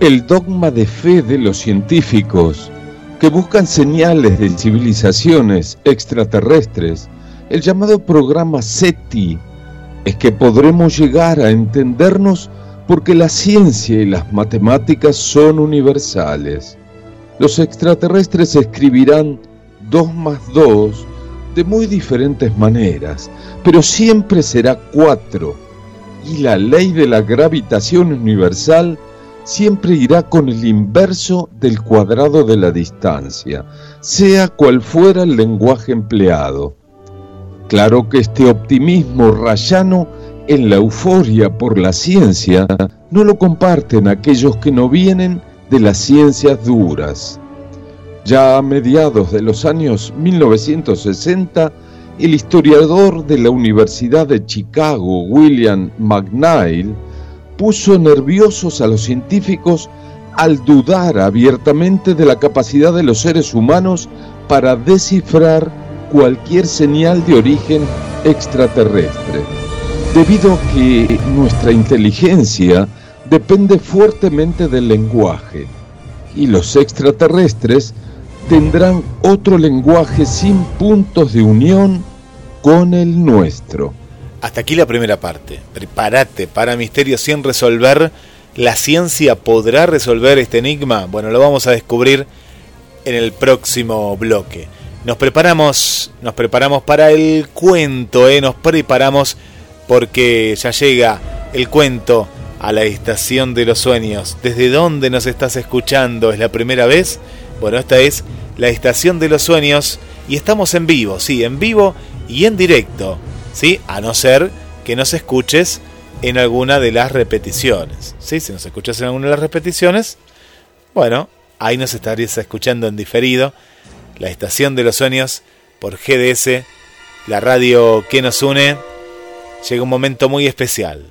El dogma de fe de los científicos que buscan señales de civilizaciones extraterrestres, el llamado programa SETI, es que podremos llegar a entendernos porque la ciencia y las matemáticas son universales. Los extraterrestres escribirán 2 más 2 de muy diferentes maneras, pero siempre será 4. Y la ley de la gravitación universal siempre irá con el inverso del cuadrado de la distancia, sea cual fuera el lenguaje empleado. Claro que este optimismo rayano en la euforia por la ciencia no lo comparten aquellos que no vienen de las ciencias duras. Ya a mediados de los años 1960, el historiador de la Universidad de Chicago, William McNeil, puso nerviosos a los científicos al dudar abiertamente de la capacidad de los seres humanos para descifrar cualquier señal de origen extraterrestre, debido a que nuestra inteligencia depende fuertemente del lenguaje y los extraterrestres tendrán otro lenguaje sin puntos de unión con el nuestro. Hasta aquí la primera parte. Prepárate para misterios sin resolver. ¿La ciencia podrá resolver este enigma? Bueno, lo vamos a descubrir en el próximo bloque. Nos preparamos, nos preparamos para el cuento, ¿eh? nos preparamos porque ya llega el cuento a la estación de los sueños. ¿Desde dónde nos estás escuchando? ¿Es la primera vez? Bueno, esta es la estación de los sueños y estamos en vivo, sí, en vivo y en directo ¿sí? A no ser que nos escuches en alguna de las repeticiones, ¿sí? Si nos escuchas en alguna de las repeticiones, bueno, ahí nos estarías escuchando en diferido. La estación de los sueños por GDS, la radio que nos une. Llega un momento muy especial.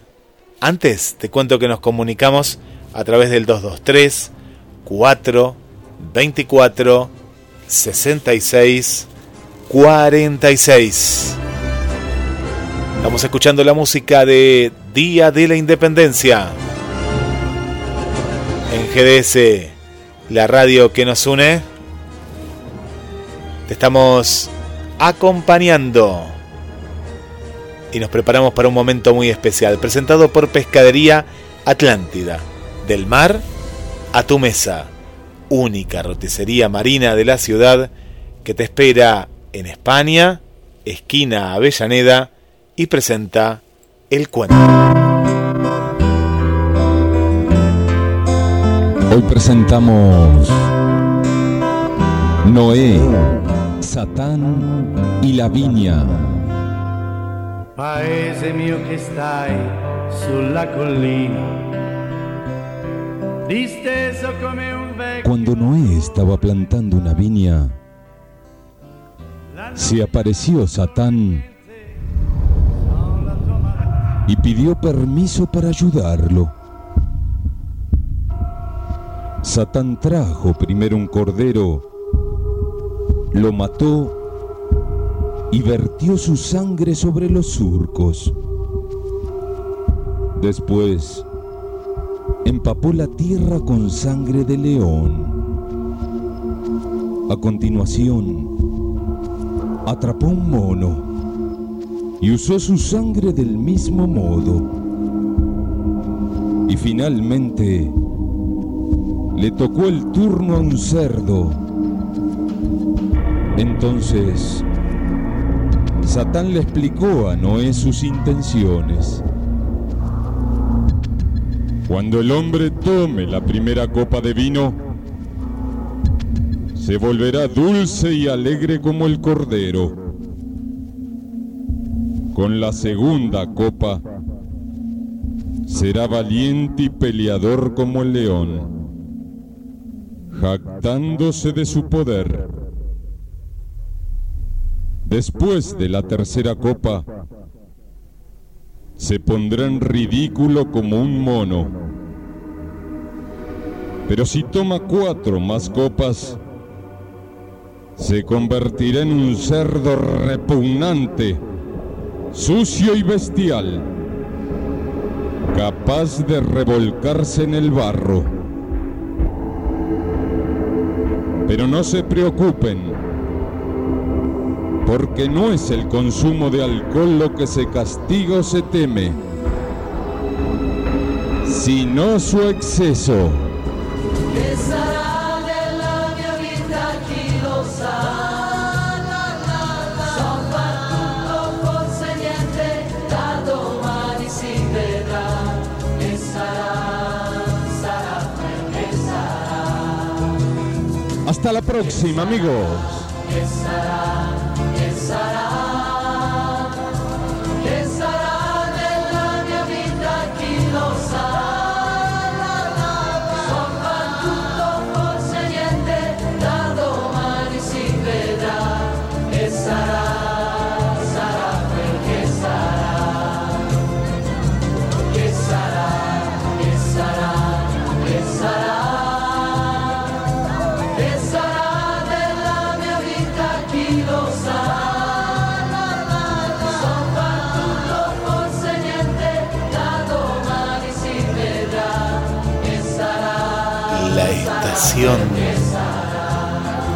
Antes te cuento que nos comunicamos a través del 223 4 24 66 46. Estamos escuchando la música de Día de la Independencia. En GDS, la radio que nos une, te estamos acompañando y nos preparamos para un momento muy especial, presentado por Pescadería Atlántida, del mar a tu mesa, única roticería marina de la ciudad que te espera en España, esquina Avellaneda, y presenta el cuento. Hoy presentamos Noé, Satán y la viña. Paese mio che stai sulla collina, Cuando Noé estaba plantando una viña, se apareció Satán y pidió permiso para ayudarlo. Satán trajo primero un cordero, lo mató y vertió su sangre sobre los surcos. Después, empapó la tierra con sangre de león. A continuación, atrapó un mono y usó su sangre del mismo modo. Y finalmente le tocó el turno a un cerdo. Entonces, Satán le explicó a Noé sus intenciones. Cuando el hombre tome la primera copa de vino, se volverá dulce y alegre como el cordero con la segunda copa, será valiente y peleador como el león, jactándose de su poder. Después de la tercera copa, se pondrá en ridículo como un mono. Pero si toma cuatro más copas, se convertirá en un cerdo repugnante, sucio y bestial, capaz de revolcarse en el barro. Pero no se preocupen, porque no es el consumo de alcohol lo que se castiga o se teme, sino su exceso. Hasta la próxima, amigos.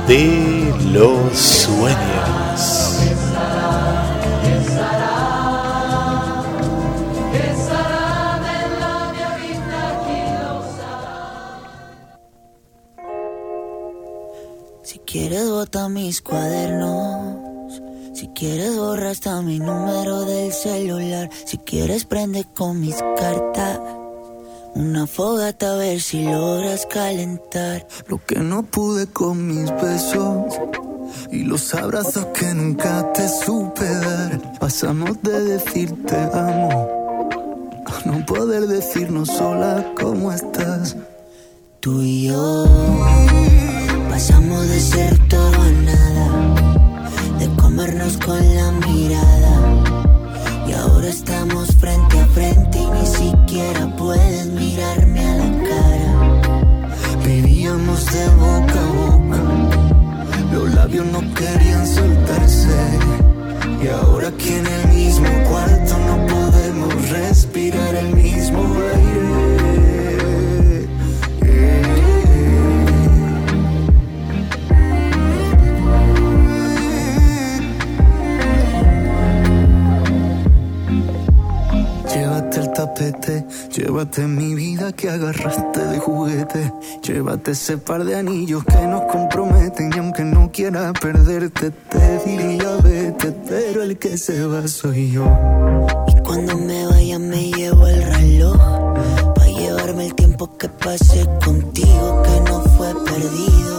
De los sueños. Si quieres bota mis cuadernos, si quieres borra hasta mi número del celular, si quieres prende con mis cartas una fogata a ver si logras calentar lo que no pude con mis besos y los abrazos que nunca te supe dar. Pasamos de decirte amo a no poder decirnos sola cómo estás. Tú y yo pasamos de ser todo a nada, de comernos con la mirada ahora estamos frente a frente y ni siquiera puedes mirarme a la cara. Vivíamos de boca a boca, los labios no querían soltarse. Y ahora aquí en el mismo cuarto no podemos respirar el mismo aire. Llévate mi vida que agarraste de juguete. Llévate ese par de anillos que nos comprometen. Y aunque no quiera perderte, te diría vete. Pero el que se va soy yo. Y cuando me vaya, me llevo el reloj. Para llevarme el tiempo que pasé contigo, que no fue perdido.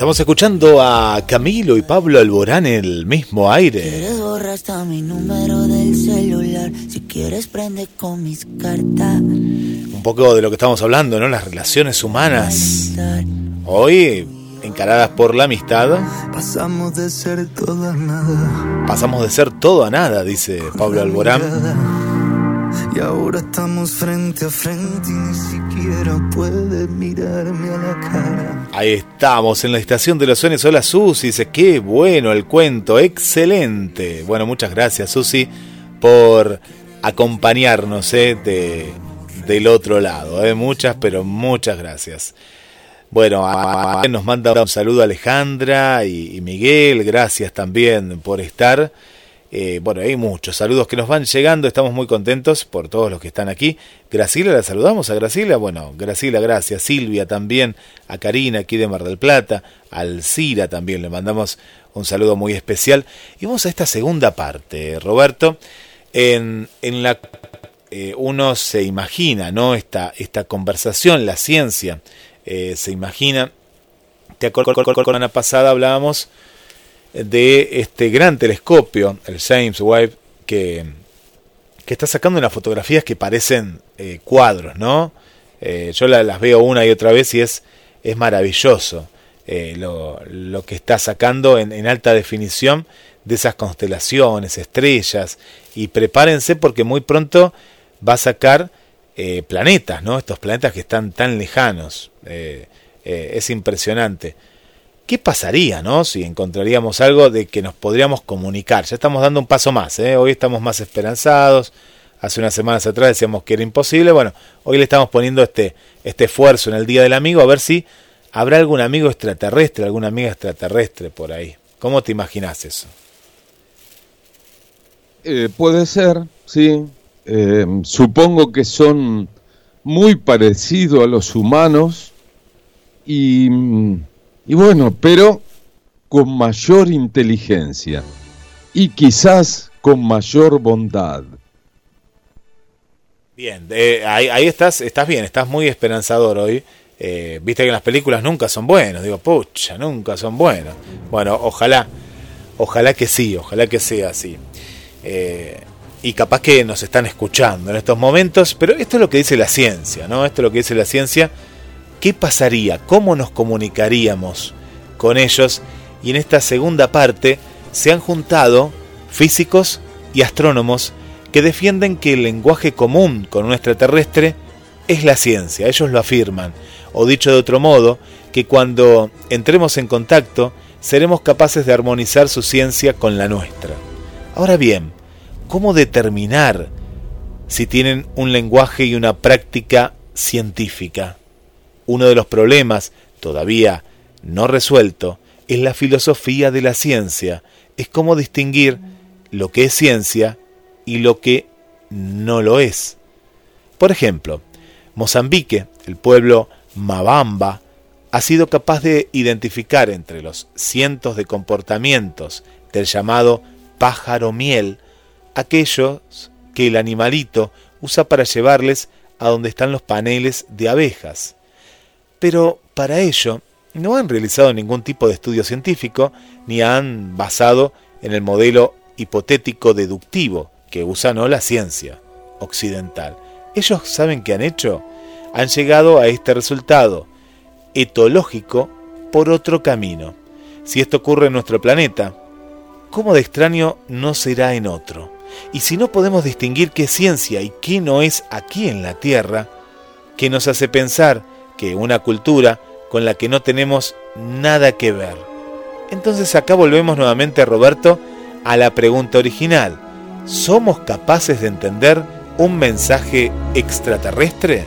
Estamos escuchando a Camilo y Pablo Alborán en el mismo aire. Quieres borrar hasta mi número del celular, si quieres prende con mis cartas. Un poco de lo que estamos hablando, ¿no? Las relaciones humanas. Hoy encaradas por la amistad. Pasamos de ser todo a nada. Pasamos de ser todo a nada, dice Pablo Alborán. Y ahora estamos frente a frente y ni siquiera puedes mirarme a la cara. Ahí estamos, en la estación de los sueños. Hola Susi, dice, qué bueno el cuento, excelente. Bueno, muchas gracias Susi por acompañarnos eh, de, del otro lado. Eh. Muchas, pero muchas gracias. Bueno, nos manda un saludo Alejandra y Miguel, gracias también por estar. Eh, bueno, hay muchos saludos que nos van llegando, estamos muy contentos por todos los que están aquí. Graciela, la saludamos a Graciela, bueno, Graciela, gracias. Silvia también, a Karina aquí de Mar del Plata, a Alcira también, le mandamos un saludo muy especial. Y vamos a esta segunda parte, Roberto, en, en la eh, uno se imagina, ¿no? Esta, esta conversación, la ciencia, eh, se imagina. Te acuerdas, la pasada hablábamos de este gran telescopio, el James Webb, que, que está sacando unas fotografías que parecen eh, cuadros, ¿no? yo las veo una y otra vez y es, es maravilloso lo, lo, que está sacando en, en alta definición de esas constelaciones, estrellas, y prepárense porque muy pronto va a sacar eh, planetas, ¿no? Estos planetas que están tan lejanos. Eh, eh, es impresionante. ¿Qué pasaría, no? Si encontraríamos algo de que nos podríamos comunicar. Ya estamos dando un paso más, Hoy estamos más esperanzados. Hace unas semanas atrás decíamos que era imposible. Bueno, hoy le estamos poniendo este, este esfuerzo en el Día del Amigo a ver si habrá algún amigo extraterrestre, alguna amiga extraterrestre por ahí. ¿Cómo te imaginas eso? puede ser, sí. Eh, supongo que son muy parecidos a los humanos y, y bueno, pero con mayor inteligencia y quizás con mayor bondad. Bien, ahí, estás, estás bien, estás muy esperanzador hoy. Eh, viste que las películas nunca son buenas, digo, pucha, nunca son buenas. Bueno, ojalá, ojalá que sí, ojalá que sea así. Eh, y capaz que nos están escuchando en estos momentos, pero esto es lo que dice la ciencia, ¿no? Esto es lo que dice la ciencia. ¿Qué pasaría? ¿Cómo nos comunicaríamos con ellos? Y en esta segunda parte se han juntado físicos y astrónomos que defienden que el lenguaje común con un extraterrestre es la ciencia, ellos lo afirman. O dicho de otro modo, que cuando entremos en contacto seremos capaces de armonizar su ciencia con la nuestra. Ahora bien, ¿cómo determinar si tienen un lenguaje y una práctica científica? Uno de los problemas, todavía no resuelto, es la filosofía de la ciencia, es cómo distinguir lo que es ciencia y lo que no lo es. Por ejemplo, Mozambique, el pueblo Mabamba, ha sido capaz de identificar entre los cientos de comportamientos del llamado pájaro miel aquellos que el animalito usa para llevarles a donde están los paneles de abejas. Pero para ello no han realizado ningún tipo de estudio científico ni han basado en el modelo hipotético deductivo que usa no la ciencia occidental. Ellos saben qué han hecho. Han llegado a este resultado etológico por otro camino. Si esto ocurre en nuestro planeta, ¿cómo de extraño no será en otro? Y si no podemos distinguir qué es ciencia y qué no es aquí en la Tierra, ¿qué nos hace pensar que una cultura con la que no tenemos nada que ver? Entonces acá volvemos nuevamente, Roberto, a la pregunta original. ¿Somos capaces de entender un mensaje extraterrestre?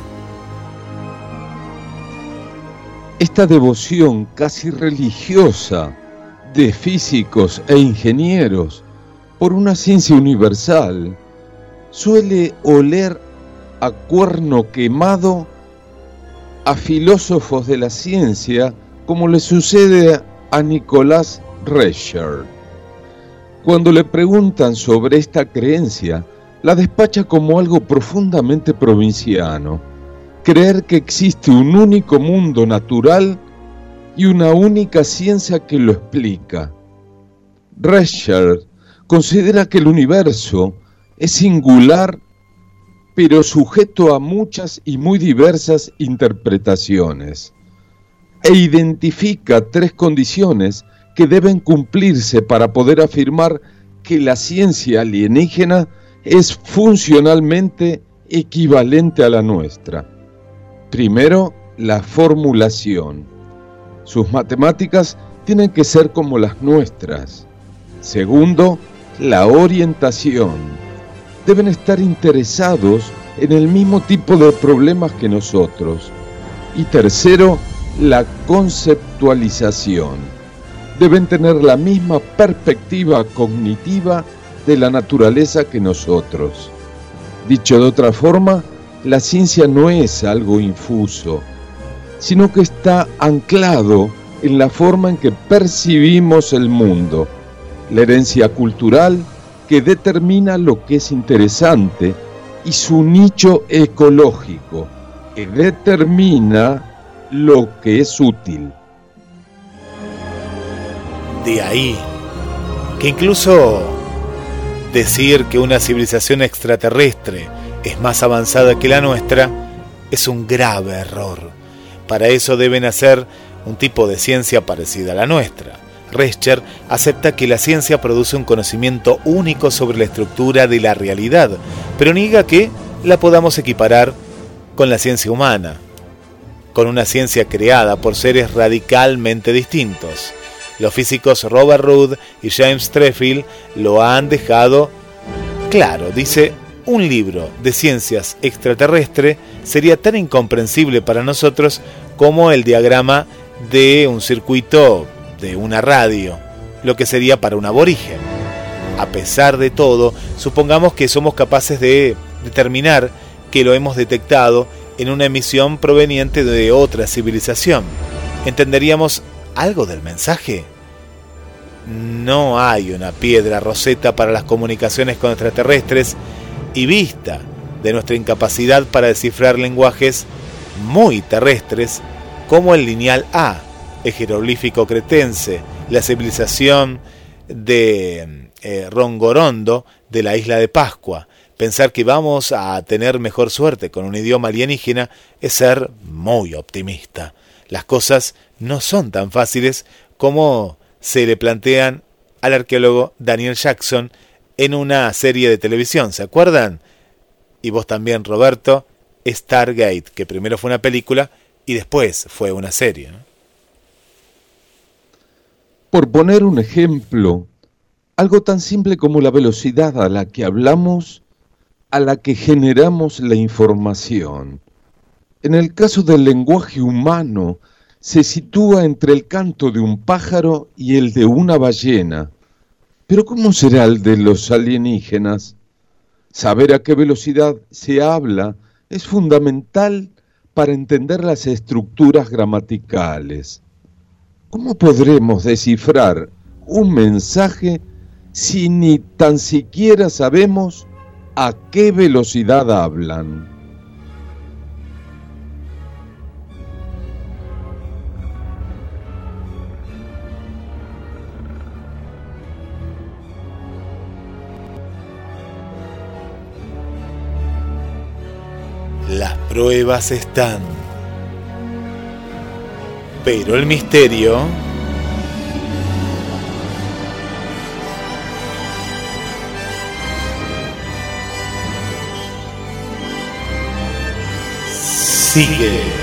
Esta devoción casi religiosa de físicos e ingenieros por una ciencia universal suele oler a cuerno quemado a filósofos de la ciencia como le sucede a Nicolás Rescher. Cuando le preguntan sobre esta creencia, la despacha como algo profundamente provinciano. Creer que existe un único mundo natural y una única ciencia que lo explica. Rescher considera que el universo es singular pero sujeto a muchas y muy diversas interpretaciones e identifica tres condiciones que deben cumplirse para poder afirmar que la ciencia alienígena es funcionalmente equivalente a la nuestra. Primero, la formulación. Sus matemáticas tienen que ser como las nuestras. Segundo, la orientación. Deben estar interesados en el mismo tipo de problemas que nosotros. Y tercero, la conceptualización. Deben tener la misma perspectiva cognitiva de la naturaleza que nosotros. Dicho de otra forma, la ciencia no es algo infuso, sino que está anclado en la forma en que percibimos el mundo, la herencia cultural que determina lo que es interesante y su nicho ecológico que determina lo que es útil. De ahí que incluso decir que una civilización extraterrestre es más avanzada que la nuestra es un grave error. Para eso deben hacer un tipo de ciencia parecida a la nuestra. Rescher acepta que la ciencia produce un conocimiento único sobre la estructura de la realidad, pero niega que la podamos equiparar con la ciencia humana, con una ciencia creada por seres radicalmente distintos. Los físicos Robert Rood y James Treffield lo han dejado claro. Dice, un libro de ciencias extraterrestre sería tan incomprensible para nosotros como el diagrama de un circuito de una radio, lo que sería para un aborigen. A pesar de todo, supongamos que somos capaces de determinar que lo hemos detectado en una emisión proveniente de otra civilización. ¿Entenderíamos algo del mensaje? No hay una piedra roseta para las comunicaciones con extraterrestres y vista de nuestra incapacidad para descifrar lenguajes muy terrestres como el lineal A, el jeroglífico cretense, la civilización de eh, Rongorondo de la isla de Pascua, Pensar que vamos a tener mejor suerte con un idioma alienígena es ser muy optimista. Las cosas no son tan fáciles como se le plantean al arqueólogo Daniel Jackson en una serie de televisión, ¿se acuerdan? Y vos también, Roberto, Stargate, que primero fue una película y después fue una serie. Por poner un ejemplo, algo tan simple como la velocidad a la que hablamos a la que generamos la información. En el caso del lenguaje humano, se sitúa entre el canto de un pájaro y el de una ballena. Pero ¿cómo será el de los alienígenas? Saber a qué velocidad se habla es fundamental para entender las estructuras gramaticales. ¿Cómo podremos descifrar un mensaje si ni tan siquiera sabemos a qué velocidad hablan. Las pruebas están. Pero el misterio sigue.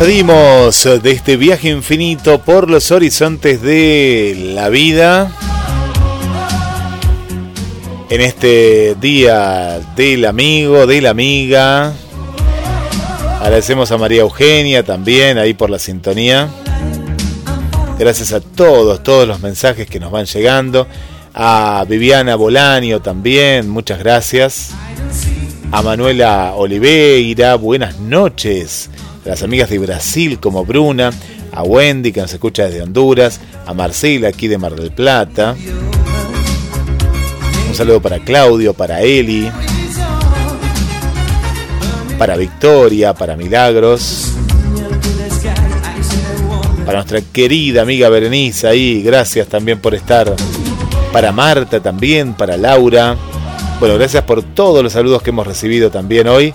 Despedimos de este viaje infinito por los horizontes de la vida. En este día del amigo, de la amiga. Agradecemos a María Eugenia también ahí por la sintonía. Gracias a todos, todos los mensajes que nos van llegando. A Viviana Bolanio también, muchas gracias. A Manuela Oliveira, buenas noches las amigas de Brasil como Bruna, a Wendy que nos escucha desde Honduras, a Marcela aquí de Mar del Plata. Un saludo para Claudio, para Eli, para Victoria, para Milagros, para nuestra querida amiga Berenice ahí, gracias también por estar, para Marta también, para Laura. Bueno, gracias por todos los saludos que hemos recibido también hoy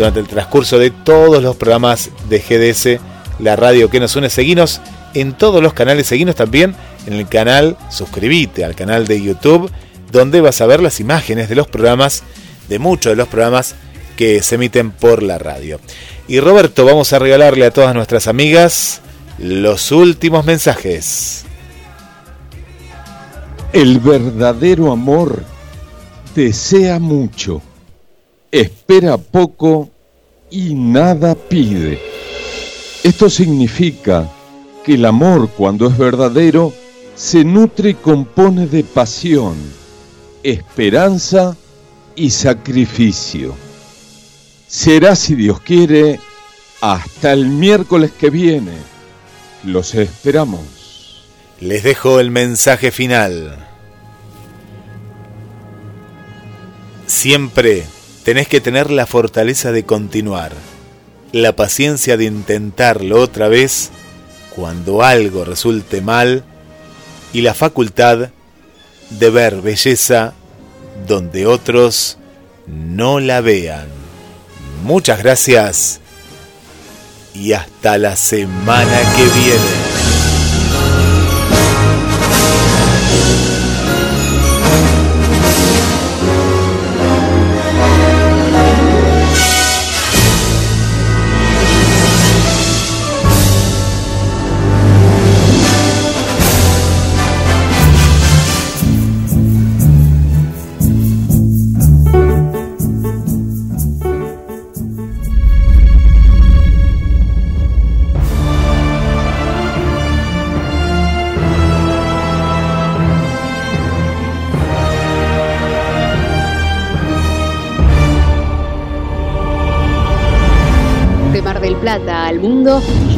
durante el transcurso de todos los programas de GDS, la radio que nos une. Seguinos en todos los canales, seguinos también en el canal, suscríbete al canal de YouTube, donde vas a ver las imágenes de los programas, de muchos de los programas que se emiten por la radio. Y Roberto, vamos a regalarle a todas nuestras amigas los últimos mensajes. El verdadero amor desea mucho espera poco y nada pide. Esto significa que el amor, cuando es verdadero, se nutre y compone de pasión, esperanza y sacrificio. Será, si Dios quiere, hasta el miércoles que viene. Los esperamos. Les dejo el mensaje final. Siempre tenés que tener la fortaleza de continuar, la paciencia de intentarlo otra vez cuando algo resulte mal y la facultad de ver belleza donde otros no la vean. Muchas gracias y hasta la semana que viene.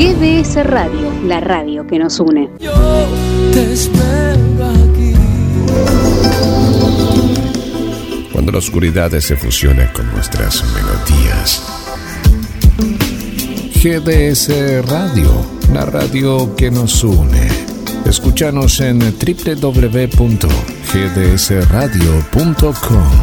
GDS Radio, la radio que nos une. Yo te espero aquí. Cuando la oscuridad se fusiona con nuestras melodías. GDS Radio, la radio que nos une. Escúchanos en www.gdsradio.com.